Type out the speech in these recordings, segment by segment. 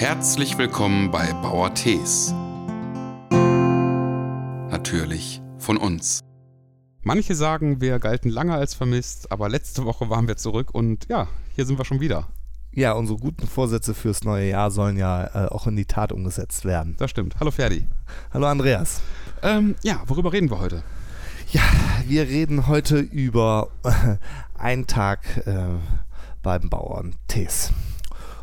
Herzlich willkommen bei Bauer Tees. Natürlich von uns. Manche sagen, wir galten lange als vermisst, aber letzte Woche waren wir zurück und ja, hier sind wir schon wieder. Ja, unsere guten Vorsätze fürs neue Jahr sollen ja äh, auch in die Tat umgesetzt werden. Das stimmt. Hallo Ferdi. Hallo Andreas. Ähm, ja, worüber reden wir heute? Ja, wir reden heute über äh, einen Tag äh, beim Bauern Tees.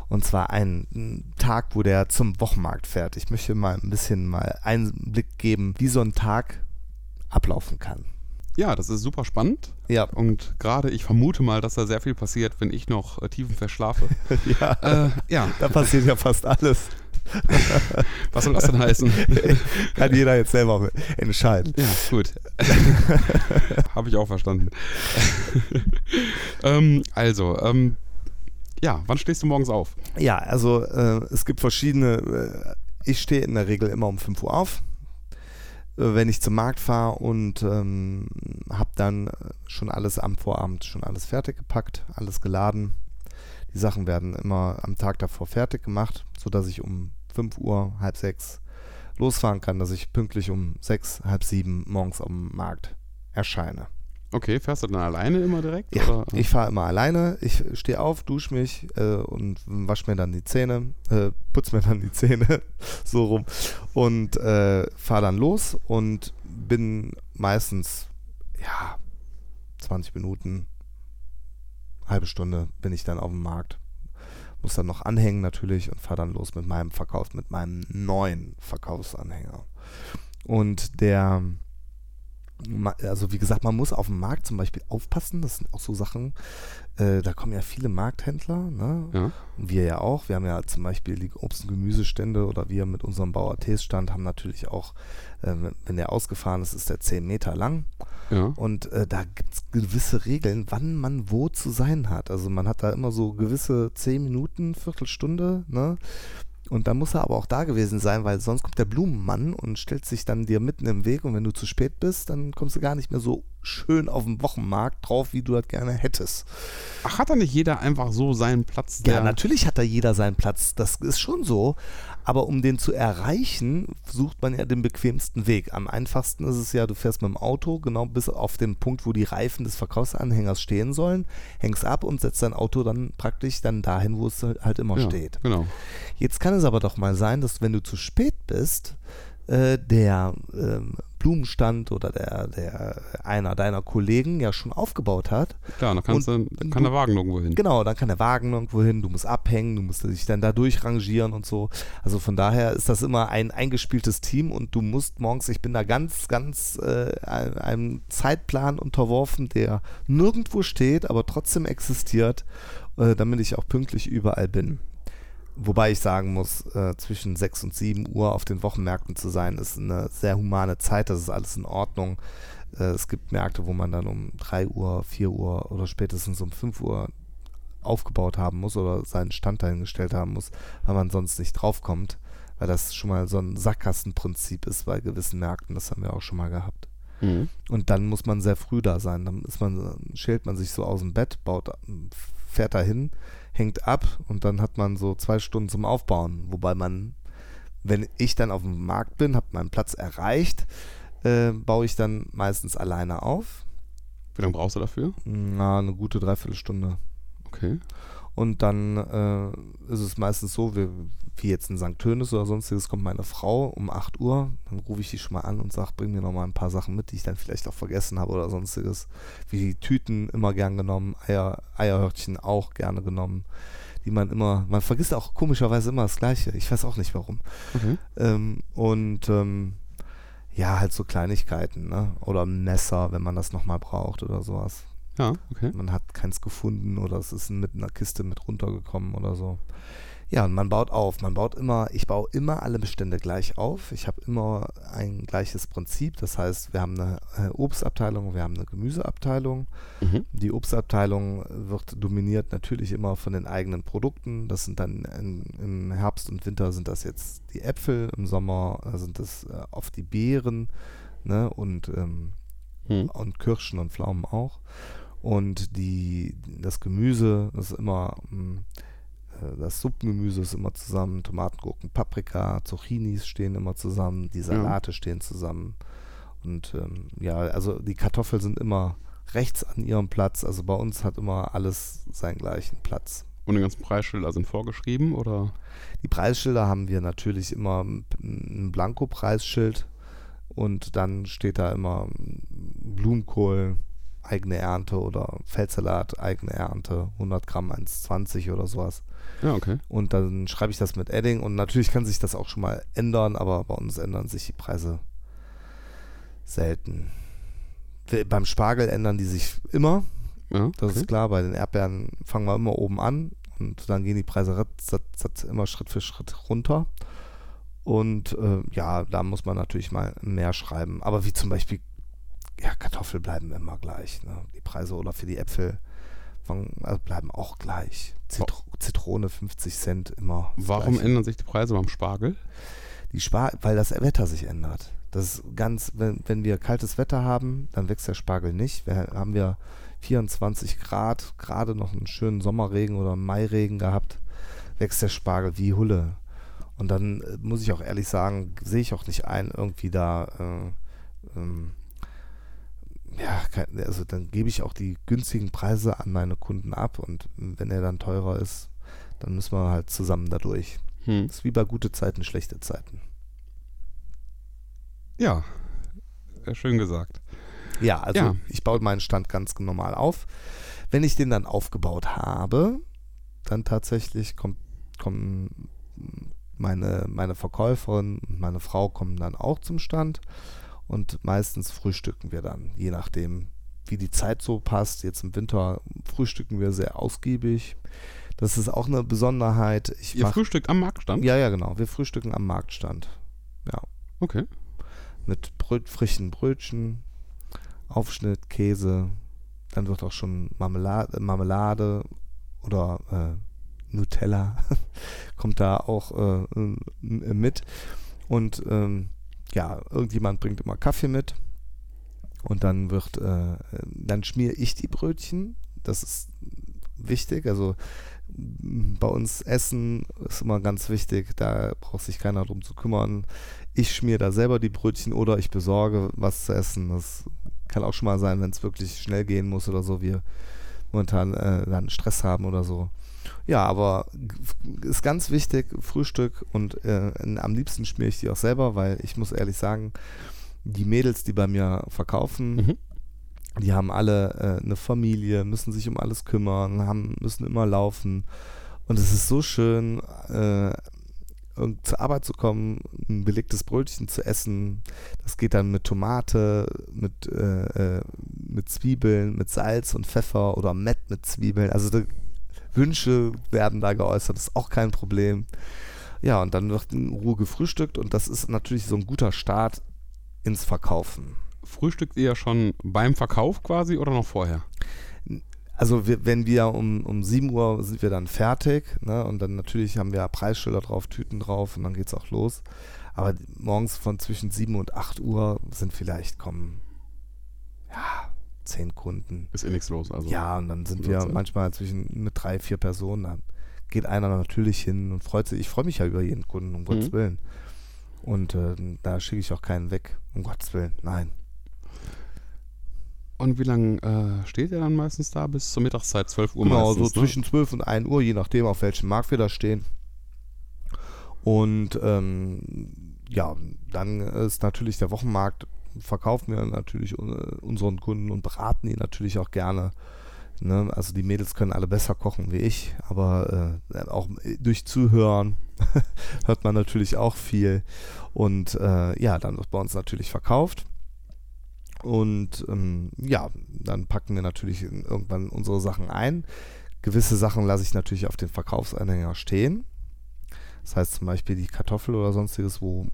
Und zwar einen Tag, wo der zum Wochenmarkt fährt. Ich möchte mal ein bisschen mal Einblick geben, wie so ein Tag ablaufen kann. Ja, das ist super spannend. Ja. Und gerade ich vermute mal, dass da sehr viel passiert, wenn ich noch äh, tiefenfest schlafe. ja. Äh, ja. Da passiert ja fast alles. Was soll das denn heißen? Kann jeder jetzt selber entscheiden. Ja, gut. Habe ich auch verstanden. ähm, also, ähm, ja, wann stehst du morgens auf? Ja, also äh, es gibt verschiedene. Äh, ich stehe in der Regel immer um 5 Uhr auf, äh, wenn ich zum Markt fahre und ähm, habe dann schon alles am Vorabend schon alles fertig gepackt, alles geladen. Die Sachen werden immer am Tag davor fertig gemacht, sodass ich um 5 Uhr, halb sechs losfahren kann, dass ich pünktlich um sechs, halb sieben morgens am Markt erscheine. Okay, fährst du dann alleine immer direkt? Ja, oder? ich fahre immer alleine. Ich stehe auf, dusche mich äh, und wasche mir dann die Zähne, äh, putze mir dann die Zähne so rum und äh, fahre dann los und bin meistens, ja, 20 Minuten, halbe Stunde bin ich dann auf dem Markt. Muss dann noch anhängen natürlich und fahre dann los mit meinem Verkauf, mit meinem neuen Verkaufsanhänger. Und der also wie gesagt, man muss auf dem Markt zum Beispiel aufpassen. Das sind auch so Sachen, äh, da kommen ja viele Markthändler, ne? Ja. Und wir ja auch. Wir haben ja zum Beispiel die Obst- und Gemüsestände oder wir mit unserem Bauer Tees-Stand haben natürlich auch, äh, wenn der ausgefahren ist, ist der 10 Meter lang. Ja. Und äh, da gibt es gewisse Regeln, wann man wo zu sein hat. Also man hat da immer so gewisse 10 Minuten, Viertelstunde, ne? Und dann muss er aber auch da gewesen sein, weil sonst kommt der Blumenmann und stellt sich dann dir mitten im Weg und wenn du zu spät bist, dann kommst du gar nicht mehr so schön auf dem Wochenmarkt drauf, wie du das gerne hättest. Ach, hat da nicht jeder einfach so seinen Platz? Ja, natürlich hat da jeder seinen Platz. Das ist schon so. Aber um den zu erreichen, sucht man ja den bequemsten Weg. Am einfachsten ist es ja, du fährst mit dem Auto genau bis auf den Punkt, wo die Reifen des Verkaufsanhängers stehen sollen, hängst ab und setzt dein Auto dann praktisch dann dahin, wo es halt immer ja, steht. Genau. Jetzt kann es aber doch mal sein, dass wenn du zu spät bist, äh, der ähm, Blumenstand oder der, der einer deiner Kollegen ja schon aufgebaut hat. Klar, dann, kannst Und du, dann kann du- der Wagen irgendwo hin. Genau, dann kann der Wagen irgendwo hin, du musst abhängen, du musst dich dann da durchrangieren und so. Also von daher ist das immer ein eingespieltes Team und du musst morgens, ich bin da ganz, ganz äh, ein- einem Zeitplan unterworfen, der nirgendwo steht, aber trotzdem existiert, äh, damit ich auch pünktlich überall bin. Wobei ich sagen muss, äh, zwischen 6 und 7 Uhr auf den Wochenmärkten zu sein, ist eine sehr humane Zeit, das ist alles in Ordnung. Äh, es gibt Märkte, wo man dann um 3 Uhr, 4 Uhr oder spätestens um 5 Uhr aufgebaut haben muss oder seinen Stand dahingestellt haben muss, weil man sonst nicht draufkommt, weil das schon mal so ein Sackgassenprinzip ist bei gewissen Märkten, das haben wir auch schon mal gehabt. Mhm. Und dann muss man sehr früh da sein. Dann ist man, schält man sich so aus dem Bett, baut, fährt dahin, hängt ab und dann hat man so zwei Stunden zum Aufbauen. Wobei man, wenn ich dann auf dem Markt bin, habe meinen Platz erreicht, äh, baue ich dann meistens alleine auf. Wie lange brauchst du dafür? Na, eine gute Dreiviertelstunde. Okay. Und dann äh, ist es meistens so, wie, wie jetzt in St. Tönis oder sonstiges, kommt meine Frau um 8 Uhr. Dann rufe ich die schon mal an und sage, bring mir noch mal ein paar Sachen mit, die ich dann vielleicht auch vergessen habe oder sonstiges. Wie die Tüten immer gern genommen, Eier, Eierhörtchen auch gerne genommen. Die man immer, man vergisst auch komischerweise immer das Gleiche. Ich weiß auch nicht warum. okay. Ähm, und ähm, ja, halt so Kleinigkeiten, ne? Oder ein Messer, wenn man das nochmal braucht oder sowas Ja, okay. man hat keins gefunden oder es ist mit einer Kiste mit runtergekommen oder so. Ja, und man baut auf. Man baut immer, ich baue immer alle Bestände gleich auf. Ich habe immer ein gleiches Prinzip. Das heißt, wir haben eine äh, Obstabteilung, wir haben eine Gemüseabteilung. Mhm. Die Obstabteilung wird dominiert natürlich immer von den eigenen Produkten. Das sind dann in, im Herbst und Winter sind das jetzt die Äpfel, im Sommer äh, sind das äh, oft die Beeren ne? und ähm, Mhm. und Kirschen und Pflaumen auch. Und die, das Gemüse, ist immer mh, das Suppengemüse ist immer zusammen, Tomaten, Gurken, Paprika, Zucchinis stehen immer zusammen, die Salate ja. stehen zusammen. Und ähm, ja, also die Kartoffeln sind immer rechts an ihrem Platz. Also bei uns hat immer alles seinen gleichen Platz. Und die ganzen Preisschilder sind vorgeschrieben oder? Die Preisschilder haben wir natürlich immer ein Blanko-Preisschild und dann steht da immer Blumenkohl, eigene Ernte oder Feldsalat, eigene Ernte, 100 Gramm 1,20 oder sowas. Ja, okay. Und dann schreibe ich das mit Edding und natürlich kann sich das auch schon mal ändern, aber bei uns ändern sich die Preise selten. Beim Spargel ändern die sich immer. Ja, das ist klar. Bei den Erdbeeren fangen wir immer oben an und dann gehen die Preise immer Schritt für Schritt runter. Und äh, ja, da muss man natürlich mal mehr schreiben. Aber wie zum Beispiel, ja, Kartoffeln bleiben immer gleich. Ne? Die Preise oder für die Äpfel also bleiben auch gleich. Zitro Zitrone 50 Cent immer. Warum gleiche. ändern sich die Preise beim Spargel? Die Spar weil das Wetter sich ändert. Das ist ganz, wenn, wenn wir kaltes Wetter haben, dann wächst der Spargel nicht. Wir, haben wir 24 Grad, gerade noch einen schönen Sommerregen oder einen Mairegen gehabt, wächst der Spargel wie Hulle. Und dann äh, muss ich auch ehrlich sagen, sehe ich auch nicht ein, irgendwie da, äh, ähm, ja, also dann gebe ich auch die günstigen Preise an meine Kunden ab und wenn er dann teurer ist, dann müssen wir halt zusammen dadurch. Hm. Das ist wie bei gute Zeiten, schlechte Zeiten. Ja, schön gesagt. Ja, also ja. ich baue meinen Stand ganz normal auf. Wenn ich den dann aufgebaut habe, dann tatsächlich kommt, kommen meine, meine Verkäuferin und meine Frau kommen dann auch zum Stand und meistens frühstücken wir dann, je nachdem, wie die Zeit so passt. Jetzt im Winter frühstücken wir sehr ausgiebig. Das ist auch eine Besonderheit. Ich Ihr mach, frühstückt am Marktstand? Ja, ja, genau. Wir frühstücken am Marktstand. Ja. Okay mit Bröt, frischen Brötchen, Aufschnitt, Käse. Dann wird auch schon Marmelade, Marmelade oder äh, Nutella kommt da auch äh, mit. Und ähm, ja, irgendjemand bringt immer Kaffee mit. Und dann wird, äh, dann schmiere ich die Brötchen. Das ist wichtig. Also bei uns Essen ist immer ganz wichtig, da braucht sich keiner drum zu kümmern. Ich schmier da selber die Brötchen oder ich besorge was zu essen. Das kann auch schon mal sein, wenn es wirklich schnell gehen muss oder so, wir momentan äh, dann Stress haben oder so. Ja, aber ist ganz wichtig, Frühstück und äh, am liebsten schmiere ich die auch selber, weil ich muss ehrlich sagen, die Mädels, die bei mir verkaufen, mhm die haben alle äh, eine Familie, müssen sich um alles kümmern, haben, müssen immer laufen. Und es ist so schön, äh, zur Arbeit zu kommen, ein belegtes Brötchen zu essen. Das geht dann mit Tomate, mit, äh, äh mit Zwiebeln, mit Salz und Pfeffer oder Mett mit Zwiebeln. Also Wünsche werden da geäußert, ist auch kein Problem. Ja, und dann wird in Ruhe gefrühstückt und das ist natürlich so ein guter Start ins Verkaufen frühstückt ihr schon beim Verkauf quasi oder noch vorher? Also wir, wenn wir um, um 7 Uhr sind wir dann fertig ne? und dann natürlich haben wir Preisschilder drauf, Tüten drauf und dann geht es auch los. Aber morgens von zwischen 7 und 8 Uhr sind vielleicht kommen, ja, zehn Kunden. Ist eh nichts los, also. Ja, und dann sind wir Zeit. manchmal zwischen mit drei, vier Personen. Dann geht einer natürlich hin und freut sich. Ich freue mich ja über jeden Kunden, um mhm. Gottes Willen. Und äh, da schicke ich auch keinen weg, um Gottes Willen. Nein. Und wie lange äh, steht er dann meistens da? Bis zur Mittagszeit, 12 Uhr genau, meistens, so ne? zwischen 12 und 1 Uhr, je nachdem, auf welchem Markt wir da stehen. Und ähm, ja, dann ist natürlich der Wochenmarkt, verkaufen wir natürlich unseren Kunden und beraten die natürlich auch gerne. Ne? Also die Mädels können alle besser kochen wie ich, aber äh, auch durch Zuhören hört man natürlich auch viel. Und äh, ja, dann wird bei uns natürlich verkauft. Und ähm, ja, dann packen wir natürlich irgendwann unsere Sachen ein. Gewisse Sachen lasse ich natürlich auf den Verkaufsanhänger stehen. Das heißt zum Beispiel die Kartoffel oder sonstiges, wo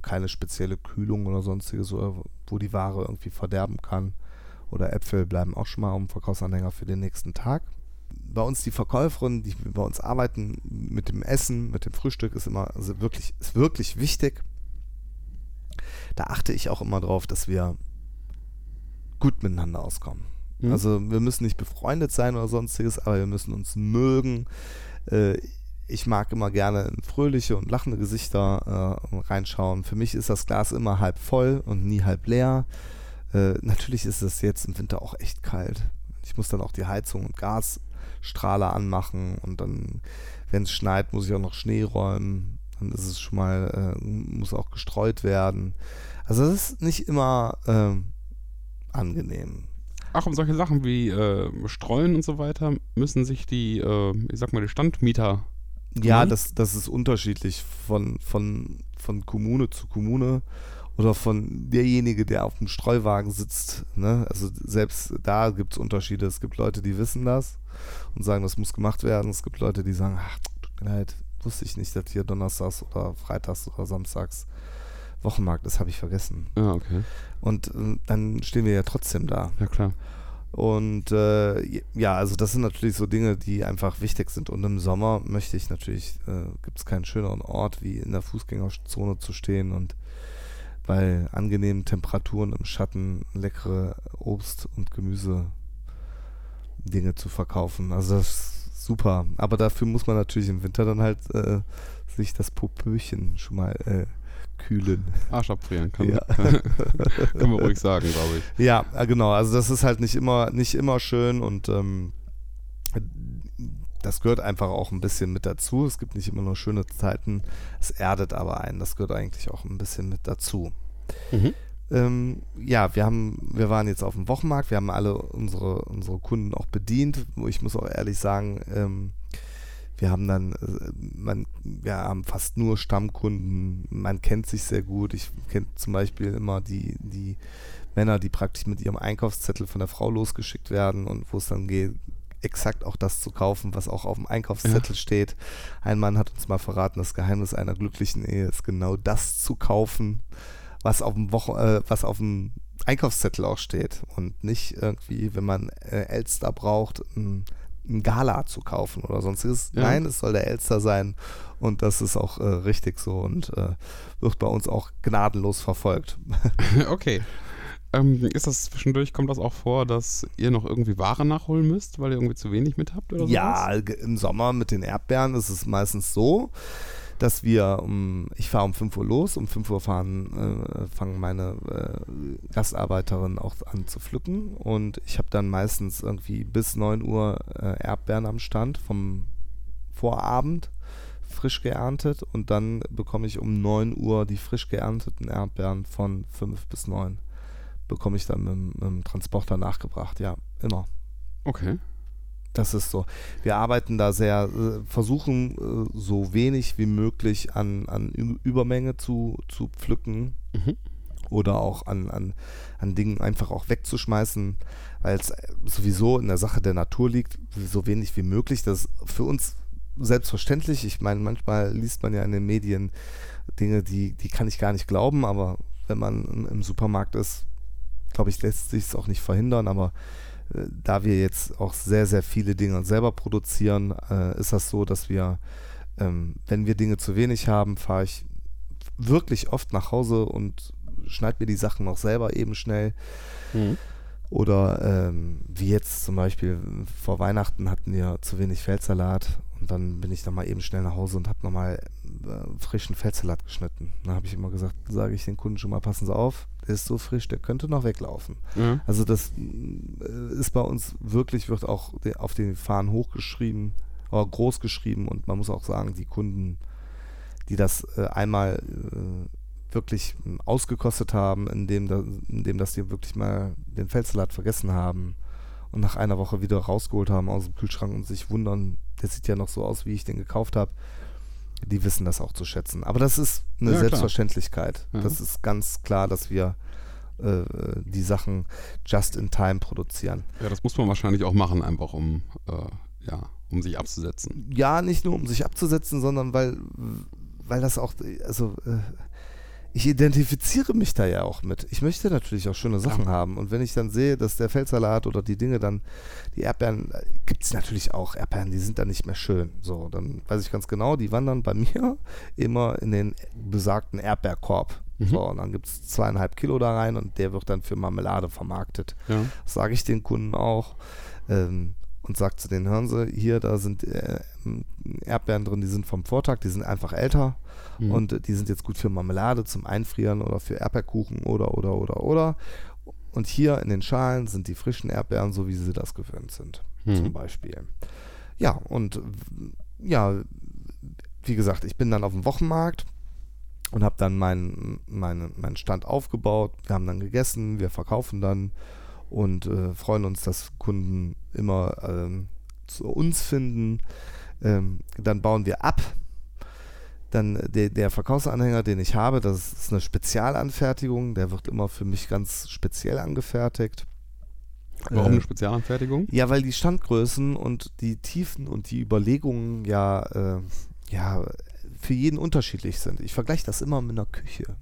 keine spezielle Kühlung oder sonstiges oder wo die Ware irgendwie verderben kann. Oder Äpfel bleiben auch schon mal am Verkaufsanhänger für den nächsten Tag. Bei uns die Verkäuferinnen, die bei uns arbeiten mit dem Essen, mit dem Frühstück, ist immer also wirklich, ist wirklich wichtig. Da achte ich auch immer drauf, dass wir gut miteinander auskommen. Mhm. Also wir müssen nicht befreundet sein oder sonstiges, aber wir müssen uns mögen. äh, ich mag immer gerne in fröhliche und lachende Gesichter äh, reinschauen. Für mich ist das Glas immer halb voll und nie halb leer. Äh, natürlich ist es jetzt im Winter auch echt kalt. Ich muss dann auch die Heizung und Gasstrahler anmachen und dann, wenn es schneit, muss ich auch noch Schnee räumen. Dann ist es schon mal, äh, muss auch gestreut werden. Also es ist nicht immer äh, angenehm. Ach, um solche Sachen wie äh, Streuen und so weiter müssen sich die, äh, ich sag mal, die Standmieter. Ja, das, das ist unterschiedlich von, von, von Kommune zu Kommune oder von derjenige, der auf dem Streuwagen sitzt. Ne? Also selbst da gibt es Unterschiede. Es gibt Leute, die wissen das und sagen, das muss gemacht werden. Es gibt Leute, die sagen, ach, tut mir leid, wusste ich nicht, dass hier Donnerstags oder Freitags oder Samstags Wochenmarkt ist, habe ich vergessen. Ah, okay. Und äh, dann stehen wir ja trotzdem da. Ja, klar. Und äh, ja, also das sind natürlich so Dinge, die einfach wichtig sind. Und im Sommer möchte ich natürlich, äh, gibt es keinen schöneren Ort, wie in der Fußgängerzone zu stehen und bei angenehmen Temperaturen im Schatten leckere Obst- und Gemüse Dinge zu verkaufen. Also das ist super. Aber dafür muss man natürlich im Winter dann halt äh, sich das Popöchen schon mal äh, kühlen. Arsch abfrieren, kann, Ja. können wir ruhig sagen, glaube ich. Ja, genau. Also das ist halt nicht immer, nicht immer schön und ähm, das gehört einfach auch ein bisschen mit dazu. Es gibt nicht immer nur schöne Zeiten. Es erdet aber ein. Das gehört eigentlich auch ein bisschen mit dazu. Mhm. Ähm, ja, wir haben, wir waren jetzt auf dem Wochenmarkt. Wir haben alle unsere, unsere Kunden auch bedient. Wo Ich muss auch ehrlich sagen, ähm, wir haben dann, äh, man, wir haben fast nur Stammkunden. Man kennt sich sehr gut. Ich kenne zum Beispiel immer die, die Männer, die praktisch mit ihrem Einkaufszettel von der Frau losgeschickt werden und wo es dann geht, exakt auch das zu kaufen, was auch auf dem Einkaufszettel steht. Ein Mann hat uns mal verraten, das Geheimnis einer glücklichen Ehe ist genau das zu kaufen, was auf dem Wochen, äh, was auf dem Einkaufszettel auch steht und nicht irgendwie, wenn man äh, Elster braucht, ein, ein Gala zu kaufen oder sonstiges. Ja. Nein, es soll der Elster sein und das ist auch äh, richtig so und äh, wird bei uns auch gnadenlos verfolgt. okay. Ähm, ist das zwischendurch, kommt das auch vor, dass ihr noch irgendwie Ware nachholen müsst, weil ihr irgendwie zu wenig mit habt oder Ja, ge- im Sommer mit den Erdbeeren ist es meistens so, dass wir um, ich fahre um 5 Uhr los, um 5 Uhr fahren, äh, fangen meine äh, Gastarbeiterinnen auch an zu pflücken und ich habe dann meistens irgendwie bis 9 Uhr äh, Erdbeeren am Stand vom Vorabend frisch geerntet und dann bekomme ich um 9 Uhr die frisch geernteten Erdbeeren von 5 bis 9 bekomme ich dann mit, mit dem Transporter nachgebracht, ja, immer. Okay. Das ist so. Wir arbeiten da sehr, äh, versuchen äh, so wenig wie möglich an, an Übermenge zu, zu pflücken Mhm. oder auch an, an, an Dingen einfach auch wegzuschmeißen, weil es sowieso in der Sache der Natur liegt, so wenig wie möglich. Das ist für uns selbstverständlich. Ich meine, manchmal liest man ja in den Medien Dinge, die, die kann ich gar nicht glauben, aber wenn man im, Supermarkt ist, glaube ich, lässt sich es auch nicht verhindern, aber da wir jetzt auch sehr, sehr viele Dinge selber produzieren, äh, ist das so, dass wir, ähm, wenn wir Dinge zu wenig haben, fahre ich wirklich oft nach Hause und schneide mir die Sachen noch selber eben schnell. Mhm. Oder ähm, wie jetzt zum Beispiel vor Weihnachten hatten wir zu wenig Feldsalat und dann bin ich dann mal eben schnell nach Hause und habe nochmal äh, frischen Feldsalat geschnitten. Dann habe ich immer gesagt, sage ich den Kunden schon mal, passen Sie auf, der ist so frisch, der könnte noch weglaufen. Ja. Also das äh, ist bei uns wirklich, wird auch auf den Fahnen hochgeschrieben, oder groß geschrieben und man muss auch sagen, die Kunden, die das äh, einmal äh, wirklich ähm, ausgekostet haben, indem, da, indem dass die wirklich mal den Feldsalat vergessen haben und nach einer Woche wieder rausgeholt haben aus dem Kühlschrank und sich wundern, der sieht ja noch so aus, wie ich den gekauft habe. Die wissen das auch zu schätzen. Aber das ist eine Ja. Selbstverständlichkeit. Ja. Das ist ganz klar, dass wir äh, die Sachen just in time produzieren. ja, das muss man wahrscheinlich auch machen, einfach um, äh, ja, um sich abzusetzen. Ja, nicht nur um sich abzusetzen, sondern weil, weil das auch, also äh, ich identifiziere mich da ja auch mit. Ich möchte natürlich auch schöne Sachen haben. Und wenn ich dann sehe, dass der Feldsalat oder die Dinge dann, die Erdbeeren, gibt es natürlich auch Erdbeeren, die sind dann nicht mehr schön. So, dann weiß ich ganz genau, die wandern bei mir immer in den besagten Erdbeerkorb. Mhm. So, und dann gibt es zweieinhalb Kilo da rein und der wird dann für Marmelade vermarktet. Ja. Das sage ich den Kunden auch. Ähm, und sagt zu denen, hören Sie, hier, da sind äh, Erdbeeren drin, die sind vom Vortag, die sind einfach älter Mhm. und die sind jetzt gut für Marmelade zum Einfrieren oder für Erdbeerkuchen oder, oder, oder, oder. Und hier in den Schalen sind die frischen Erdbeeren, so wie sie das gewöhnt sind, zum Mhm. Beispiel. Ja, und ja, wie gesagt, ich bin dann auf dem Wochenmarkt und habe dann meinen meinen meinen Stand aufgebaut. Wir haben dann gegessen, wir verkaufen dann und äh, freuen uns, dass Kunden immer ähm, zu uns finden. Ähm, dann bauen wir ab. Dann äh, der, der Verkaufsanhänger, den ich habe, das ist eine Spezialanfertigung. Der wird immer für mich ganz speziell angefertigt. Warum Äh, eine Spezialanfertigung? ja, weil die Standgrößen und die Tiefen und die Überlegungen ja, äh, ja für jeden unterschiedlich sind. Ich vergleiche das immer mit einer Küche.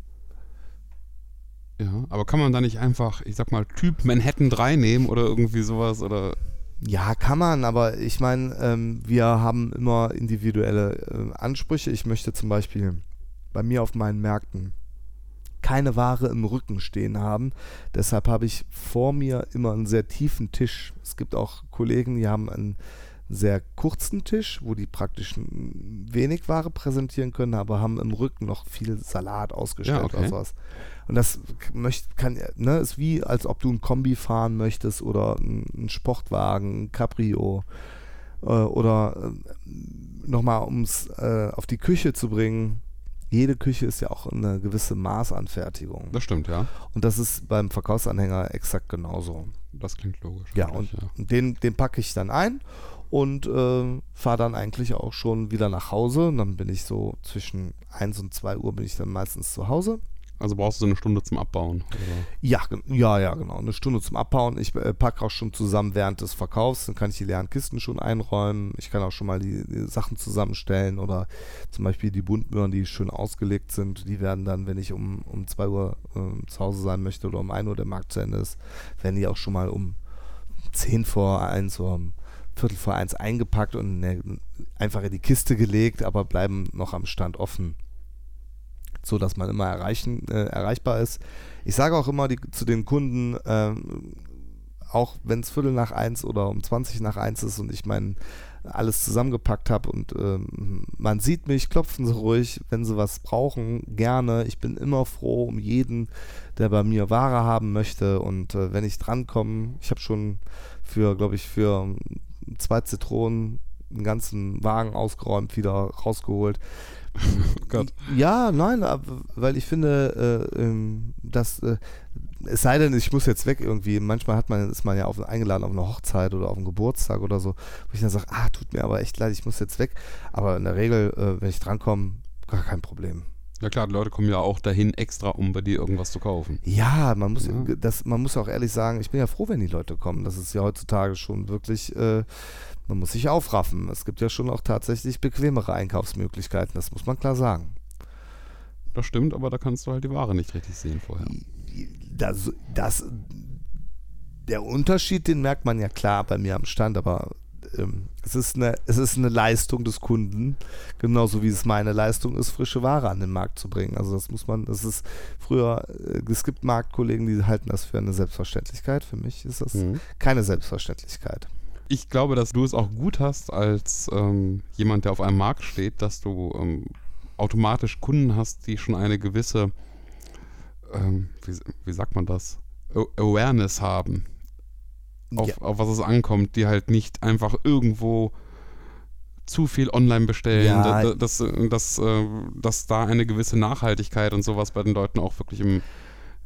Ja, aber kann man da nicht einfach, ich sag mal, Typ Manhattan 3 nehmen oder irgendwie sowas oder Ja, kann man, aber ich meine, ähm, wir haben immer individuelle äh, Ansprüche. Ich möchte zum Beispiel bei mir auf meinen Märkten keine Ware im Rücken stehen haben. Deshalb habe ich vor mir immer einen sehr tiefen Tisch. Es gibt auch Kollegen, die haben einen sehr kurzen Tisch, wo die praktisch wenig Ware präsentieren können, aber haben im Rücken noch viel Salat ausgestellt Ja, okay. oder sowas. Und das möcht, kann, ne, ist wie, als ob du ein Kombi fahren möchtest oder ein, ein Sportwagen, ein Cabrio äh, oder äh, nochmal, um es äh, auf die Küche zu bringen. Jede Küche ist ja auch eine gewisse Maßanfertigung. das stimmt, ja. Und das ist beim Verkaufsanhänger exakt genauso. Das klingt logisch. Ja, und den, den packe ich dann ein und äh, fahre dann eigentlich auch schon wieder nach Hause. Und dann bin ich so zwischen 1 und 2 Uhr bin ich dann meistens zu Hause. Also brauchst du eine Stunde zum Abbauen. Oder? Ja, ja, ja, genau. Eine Stunde zum Abbauen. Ich äh, packe auch schon zusammen während des Verkaufs. Dann kann ich die leeren Kisten schon einräumen. Ich kann auch schon mal die, die Sachen zusammenstellen oder zum Beispiel die Buntmöhren, die schön ausgelegt sind. Die werden dann, wenn ich um, um 2 Uhr äh, zu Hause sein möchte oder um 1 Uhr der Markt zu Ende ist, werden die auch schon mal um 10 vor 1 oder um Viertel vor 1 eingepackt und in eine, einfach in die Kiste gelegt, aber bleiben noch am Stand offen so dass man immer erreichen, äh, erreichbar ist. Ich sage auch immer die, zu den Kunden, ähm, auch wenn es Viertel nach eins oder um 20 nach eins ist und ich mein alles zusammengepackt habe und ähm, man sieht mich, klopfen Sie ruhig, wenn Sie was brauchen, gerne. Ich bin immer froh um jeden, der bei mir Ware haben möchte und äh, wenn ich drankomme, ich habe schon für, glaube ich, für zwei Zitronen einen ganzen Wagen ausgeräumt, wieder rausgeholt. Oh Gott. Ja, nein, weil ich finde, äh, ähm, dass äh, es sei denn, ich muss jetzt weg irgendwie. Manchmal hat man, ist man ja auf, eingeladen auf eine Hochzeit oder auf einen Geburtstag oder so, wo ich dann sage, ah, tut mir aber echt leid, ich muss jetzt weg. Aber in der Regel, äh, wenn ich drankomme, gar kein Problem. Ja klar, die Leute kommen ja auch dahin extra, um bei dir irgendwas zu kaufen. Ja, man muss, Ja. das, man muss auch ehrlich sagen, ich bin ja froh, wenn die Leute kommen. Das ist ja heutzutage schon wirklich, äh, man muss sich aufraffen. Es gibt ja schon auch tatsächlich bequemere Einkaufsmöglichkeiten, das muss man klar sagen. Das stimmt, aber da kannst du halt die Ware nicht richtig sehen vorher. das, das, der Unterschied, den merkt man ja klar bei mir am Stand, aber ähm, es, ist eine, es ist eine Leistung des Kunden, genauso wie es meine Leistung ist, frische Ware an den Markt zu bringen. Also das muss man, das ist früher, äh, es gibt Marktkollegen, die halten das für eine Selbstverständlichkeit. Für mich ist das Mhm. keine Selbstverständlichkeit. Ich glaube, dass du es auch gut hast als ähm, jemand, der auf einem Markt steht, dass du ähm, automatisch Kunden hast, die schon eine gewisse, ähm, wie, wie sagt man das, Awareness haben, auf, Ja. auf was es ankommt, die halt nicht einfach irgendwo zu viel online bestellen, Ja. da- da- dass, äh, dass, äh, dass da eine gewisse Nachhaltigkeit und sowas bei den Leuten auch wirklich im,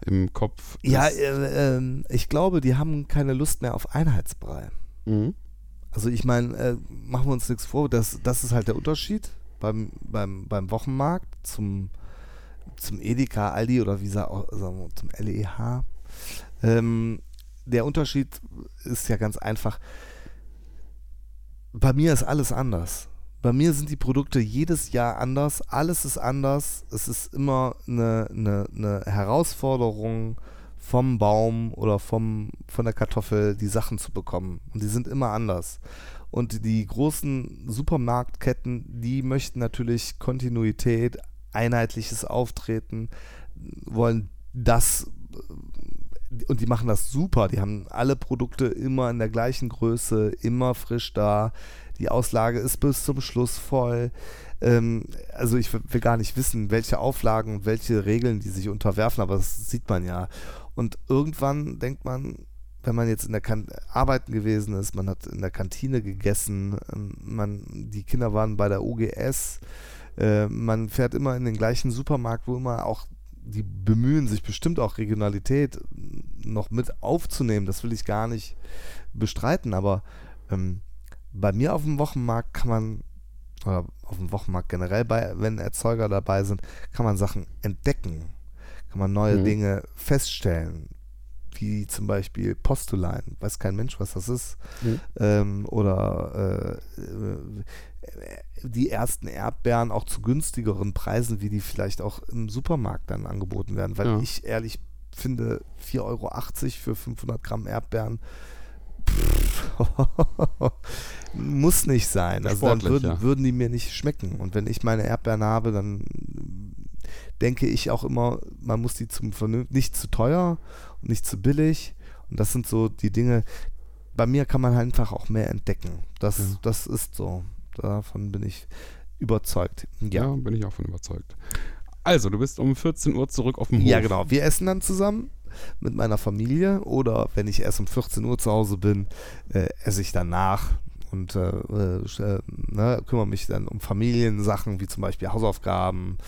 im Kopf Ja, ist. äh, ähm, ich glaube, die haben keine Lust mehr auf Einheitsbrei. Mhm. Also ich meine, äh, machen wir uns nichts vor, das, das ist halt der Unterschied beim, beim, beim Wochenmarkt zum, zum Edeka, Aldi oder wie sagen zum LEH. Ähm, der Unterschied ist ja ganz einfach. Bei mir ist alles anders. Bei mir sind die Produkte jedes Jahr anders, alles ist anders. Es ist immer eine, eine, eine Herausforderung, vom Baum oder vom, von der Kartoffel die Sachen zu bekommen. Und die sind immer anders. Und die großen Supermarktketten, die möchten natürlich Kontinuität, einheitliches Auftreten, wollen das, und die machen das super. Die haben alle Produkte immer in der gleichen Größe, immer frisch da. Die Auslage ist bis zum Schluss voll. Ähm, also ich will gar nicht wissen, welche Auflagen welche Regeln die sich unterwerfen, aber das sieht man ja. Und irgendwann denkt man, wenn man jetzt in der kan Arbeiten gewesen ist, man hat in der Kantine gegessen, ähm, man, die Kinder waren bei der UGS, äh, man fährt immer in den gleichen Supermarkt, wo immer auch die bemühen sich bestimmt auch Regionalität noch mit aufzunehmen. Das will ich gar nicht bestreiten, aber ähm, bei mir auf dem Wochenmarkt kann man, oder auf dem Wochenmarkt generell, bei, wenn Erzeuger dabei sind, kann man Sachen entdecken, kann man neue mhm. Dinge feststellen, wie zum Beispiel Postulein, weiß kein Mensch, was das ist, mhm. ähm, oder äh, äh, die ersten Erdbeeren auch zu günstigeren Preisen, wie die vielleicht auch im Supermarkt dann angeboten werden, weil ja. ich ehrlich finde, 4,80 Euro für 500 Gramm Erdbeeren muss nicht sein. Also dann würden, ja. würden die mir nicht schmecken. Und wenn ich meine Erdbeeren habe, dann denke ich auch immer, man muss die zum nicht zu teuer und nicht zu billig. Und das sind so die Dinge, bei mir kann man einfach auch mehr entdecken. Das, ja. das ist so. Davon bin ich überzeugt. Ja. ja, bin ich auch von überzeugt. Also, du bist um 14 Uhr zurück auf dem Hof. Ja, genau. Wir essen dann zusammen mit meiner Familie oder wenn ich erst um 14 Uhr zu Hause bin, äh, esse ich danach und äh, äh, ne, kümmere mich dann um Familiensachen wie zum Beispiel Hausaufgaben.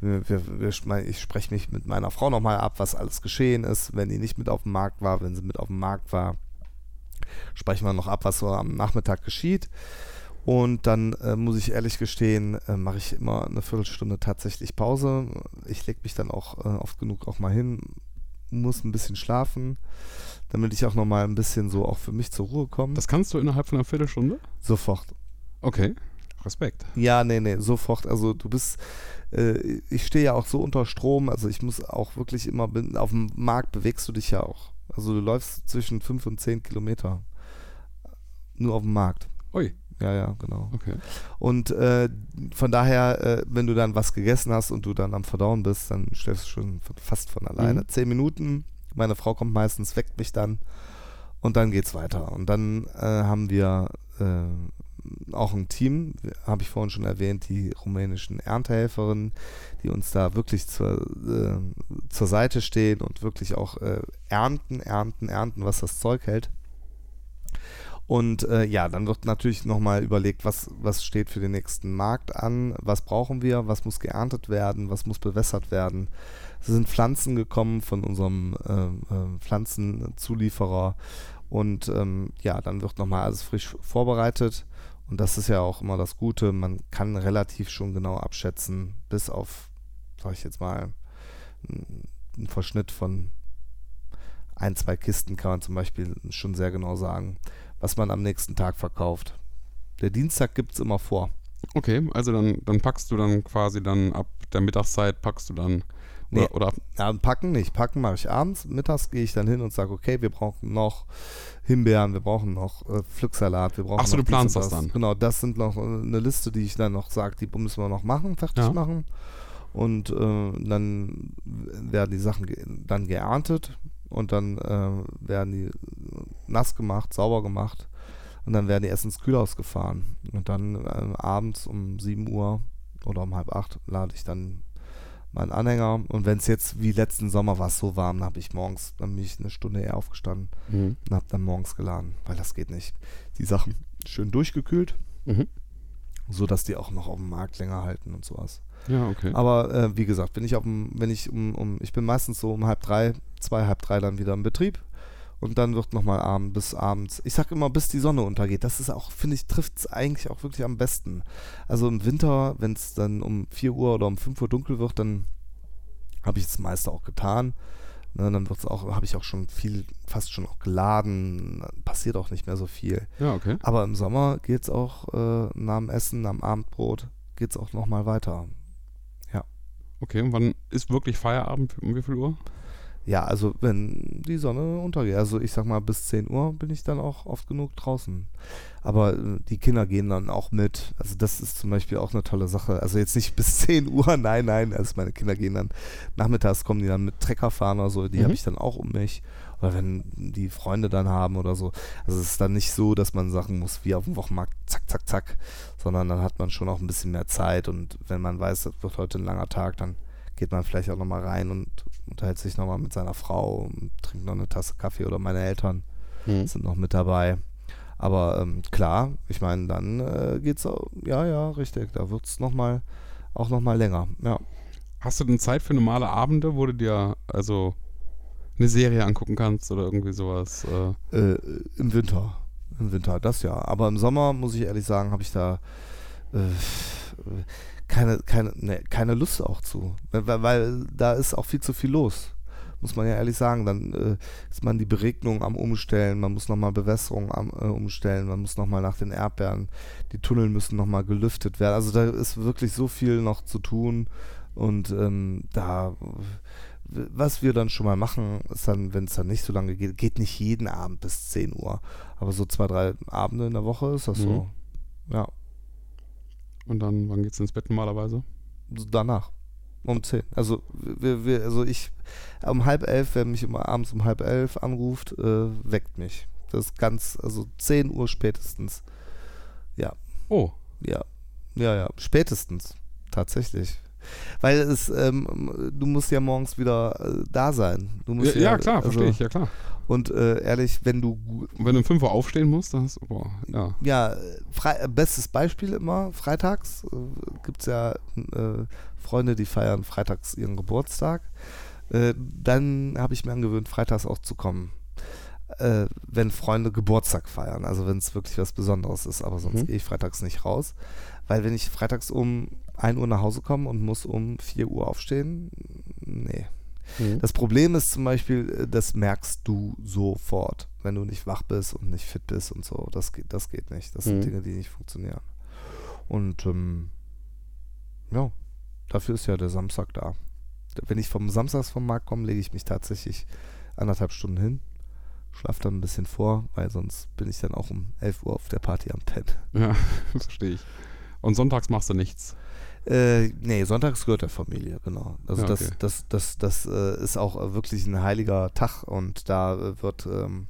Wir, wir, wir, ich spreche mich mit meiner Frau nochmal ab, was alles geschehen ist, wenn die nicht mit auf dem Markt war, wenn sie mit auf dem Markt war. Sprechen wir noch ab, was so am Nachmittag geschieht. Und dann äh, muss ich ehrlich gestehen, äh, mache ich immer eine Viertelstunde tatsächlich Pause. Ich lege mich dann auch äh, oft genug auch mal hin, muss ein bisschen schlafen, damit ich auch nochmal ein bisschen so auch für mich zur Ruhe komme. Das kannst du innerhalb von einer Viertelstunde? Sofort. Okay. Respekt. Ja, nee, nee, sofort. Also du bist, äh, ich stehe ja auch so unter Strom, also ich muss auch wirklich immer, auf dem Markt bewegst du dich ja auch. Also du läufst zwischen fünf und zehn Kilometer. Nur auf dem Markt. Ui. Ja, ja, genau. Okay. Und äh, von daher, äh, wenn du dann was gegessen hast und du dann am Verdauen bist, dann stellst du schon fast von alleine. Mhm. Zehn Minuten, meine Frau kommt meistens, weckt mich dann und dann geht's weiter. Und dann äh, haben wir äh, auch ein Team, habe ich vorhin schon erwähnt, die rumänischen Erntehelferinnen, die uns da wirklich zur, äh, zur Seite stehen und wirklich auch äh, ernten, ernten, ernten, was das Zeug hält. Und äh, ja, dann wird natürlich nochmal überlegt, was, was steht für den nächsten Markt an, was brauchen wir, was muss geerntet werden, was muss bewässert werden. Es sind Pflanzen gekommen von unserem äh, äh, Pflanzenzulieferer und ähm, ja, dann wird nochmal alles frisch vorbereitet. Und das ist ja auch immer das Gute, man kann relativ schon genau abschätzen, bis auf, sag ich jetzt mal, einen Verschnitt von ein, zwei Kisten kann man zum Beispiel schon sehr genau sagen, was man am nächsten Tag verkauft. Der Dienstag gibt es immer vor. Okay, also dann, dann packst du dann quasi dann ab der Mittagszeit packst du dann Nee, oder, ja, packen nicht. Packen mache ich abends. Mittags gehe ich dann hin und sage, okay, wir brauchen noch Himbeeren, wir brauchen noch äh, Pflücksalat, wir brauchen Achso, du planst das dann? Genau, das sind noch äh, eine Liste, die ich dann noch sage, die müssen wir noch machen, fertig ja. machen. Und äh, dann werden die Sachen ge dann geerntet und dann äh, werden die nass gemacht, sauber gemacht und dann werden die erst ins Kühlhaus gefahren. Und dann äh, abends um 7 Uhr oder um halb acht lade ich dann meinen Anhänger. Und wenn es jetzt wie letzten Sommer war, so warm, dann habe ich morgens, dann bin ich eine Stunde eher aufgestanden mhm. und habe dann morgens geladen, weil das geht nicht. Die Sachen schön durchgekühlt, mhm. so dass die auch noch auf dem Markt länger halten und sowas. Ja, okay. Aber äh, wie gesagt, wenn ich auf dem, wenn ich um, um, ich bin meistens so um halb drei, zwei, halb drei dann wieder im Betrieb und dann wird nochmal abend bis abends. Ich sag immer, bis die Sonne untergeht. Das ist auch, finde ich, trifft es eigentlich auch wirklich am besten. Also im Winter, wenn es dann um 4 Uhr oder um 5 Uhr dunkel wird, dann habe ich das meiste auch getan. Ne, dann wird's auch, habe ich auch schon viel, fast schon auch geladen, passiert auch nicht mehr so viel. Ja, okay. Aber im Sommer geht es auch äh, nach dem Essen, nach dem Abendbrot, geht es auch nochmal weiter. Ja. Okay, und wann ist wirklich Feierabend? Um wie viel Uhr? Ja, also wenn die Sonne untergeht, also ich sag mal bis 10 Uhr bin ich dann auch oft genug draußen. Aber äh, die Kinder gehen dann auch mit. Also das ist zum Beispiel auch eine tolle Sache. Also jetzt nicht bis 10 Uhr, nein, nein. Also meine Kinder gehen dann nachmittags kommen die dann mit Trecker fahren oder so, die mhm. habe ich dann auch um mich. Oder wenn die Freunde dann haben oder so. Also es ist dann nicht so, dass man sagen muss, wie auf dem Wochenmarkt, zack, zack, zack, sondern dann hat man schon auch ein bisschen mehr Zeit und wenn man weiß, das wird heute ein langer Tag, dann geht man vielleicht auch nochmal rein und unterhält sich nochmal mit seiner Frau, und trinkt noch eine Tasse Kaffee oder meine Eltern Hm. sind noch mit dabei. Aber ähm, klar, ich meine, dann äh, geht's auch, ja, ja, richtig, da wird's noch mal, auch nochmal länger, ja. Hast du denn Zeit für normale Abende, wo du dir also eine Serie angucken kannst oder irgendwie sowas? Äh, Äh, Im Winter. Im Winter, das ja. Aber im Sommer, muss ich ehrlich sagen, habe ich da äh, keine, keine, ne, keine Lust auch zu. Weil, weil da ist auch viel zu viel los. Muss man ja ehrlich sagen. Dann äh, ist man die Beregnung am Umstellen, man muss nochmal Bewässerung am äh, Umstellen, man muss nochmal nach den Erdbeeren, die Tunnel müssen nochmal gelüftet werden. Also da ist wirklich so viel noch zu tun. Und ähm, da was wir dann schon mal machen, ist dann, wenn es dann nicht so lange geht, geht nicht jeden Abend bis 10 Uhr. Aber so zwei, drei Abende in der Woche ist das so. Ja, und dann, wann geht's ins Bett normalerweise? danach. Um 10. Also, wir, wir, also ich, um halb elf, wer mich immer abends um halb elf anruft, äh, weckt mich. Das ist ganz, also 10 Uhr spätestens. Oh, Ja, ja, ja, spätestens. Tatsächlich. Weil es, ähm, du musst ja morgens wieder äh, da sein. Ja, musst ja klar, also, verstehe ich, ja klar. Und äh, ehrlich, wenn du Und wenn du um 5 Uhr aufstehen musst, dann hast du, boah, ja. Ja, frei, äh, bestes Beispiel immer, freitags äh, gibt es ja äh, Freunde, die feiern freitags ihren Geburtstag. Äh, dann habe ich mir angewöhnt, freitags auch zu kommen, äh, wenn Freunde Geburtstag feiern. Also wenn es wirklich was Besonderes ist, aber sonst Mhm. gehe ich freitags nicht raus. Weil wenn ich freitags um 1 Uhr nach Hause komme und muss um 4 Uhr aufstehen, nee. Mhm. Das Problem ist zum Beispiel, äh, das merkst du sofort, wenn du nicht wach bist und nicht fit bist und so. Das geht, das geht nicht. Das sind Mhm. Dinge, die nicht funktionieren. Und ähm, ja, dafür ist ja der Samstag da. Wenn ich vom Samstags vom Markt komme, lege ich mich tatsächlich anderthalb Stunden hin, schlafe dann ein bisschen vor, weil sonst bin ich dann auch um 11 Uhr auf der Party am Pen. Ja, verstehe ich. Und sonntags machst du nichts. Äh, nee, sonntags gehört der Familie, genau. Also Ja, das, okay. das, das, das äh, ist auch wirklich ein heiliger Tag und da äh, wird, ähm,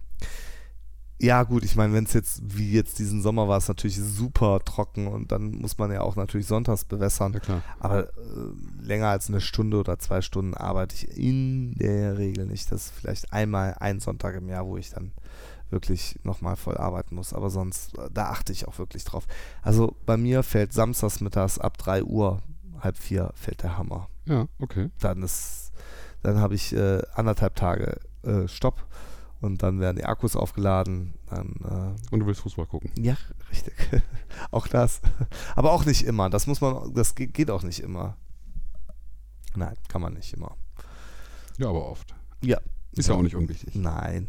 ja gut, ich meine, wenn es jetzt, wie jetzt diesen Sommer war, es natürlich super trocken und dann muss man ja auch natürlich sonntags bewässern. Ja, klar. Aber äh, länger als eine Stunde oder zwei Stunden arbeite ich in der Regel nicht. Das ist vielleicht einmal ein Sonntag im Jahr, wo ich dann wirklich nochmal voll arbeiten muss. Aber sonst, äh, da achte ich auch wirklich drauf. Also bei mir fällt samstags mittags ab 3 Uhr, halb vier, fällt der Hammer. Ja, okay. Dann ist, dann habe ich äh, anderthalb Tage äh, Stopp und dann werden die Akkus aufgeladen. Dann äh, Und du willst Fußball gucken. ja, richtig. auch das. Aber auch nicht immer. Das muss man, das ge- geht auch nicht immer. Nein, kann man nicht immer. Ja, aber oft. Ja. Ist ja auch nicht unwichtig. Nein.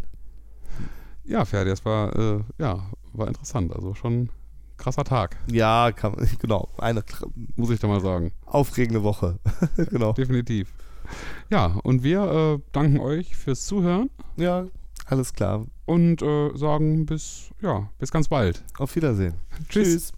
Ja, Ferdi, das war, äh, ja, war interessant. Also schon ein krasser Tag, Ja, kann genau. Eine muss ich da mal sagen. aufregende Woche. genau. Definitiv. Ja, und wir äh, danken euch fürs Zuhören Ja, alles klar. und äh, sagen bis, ja, bis ganz bald. Auf Wiedersehen. Tschüss. Tschüss.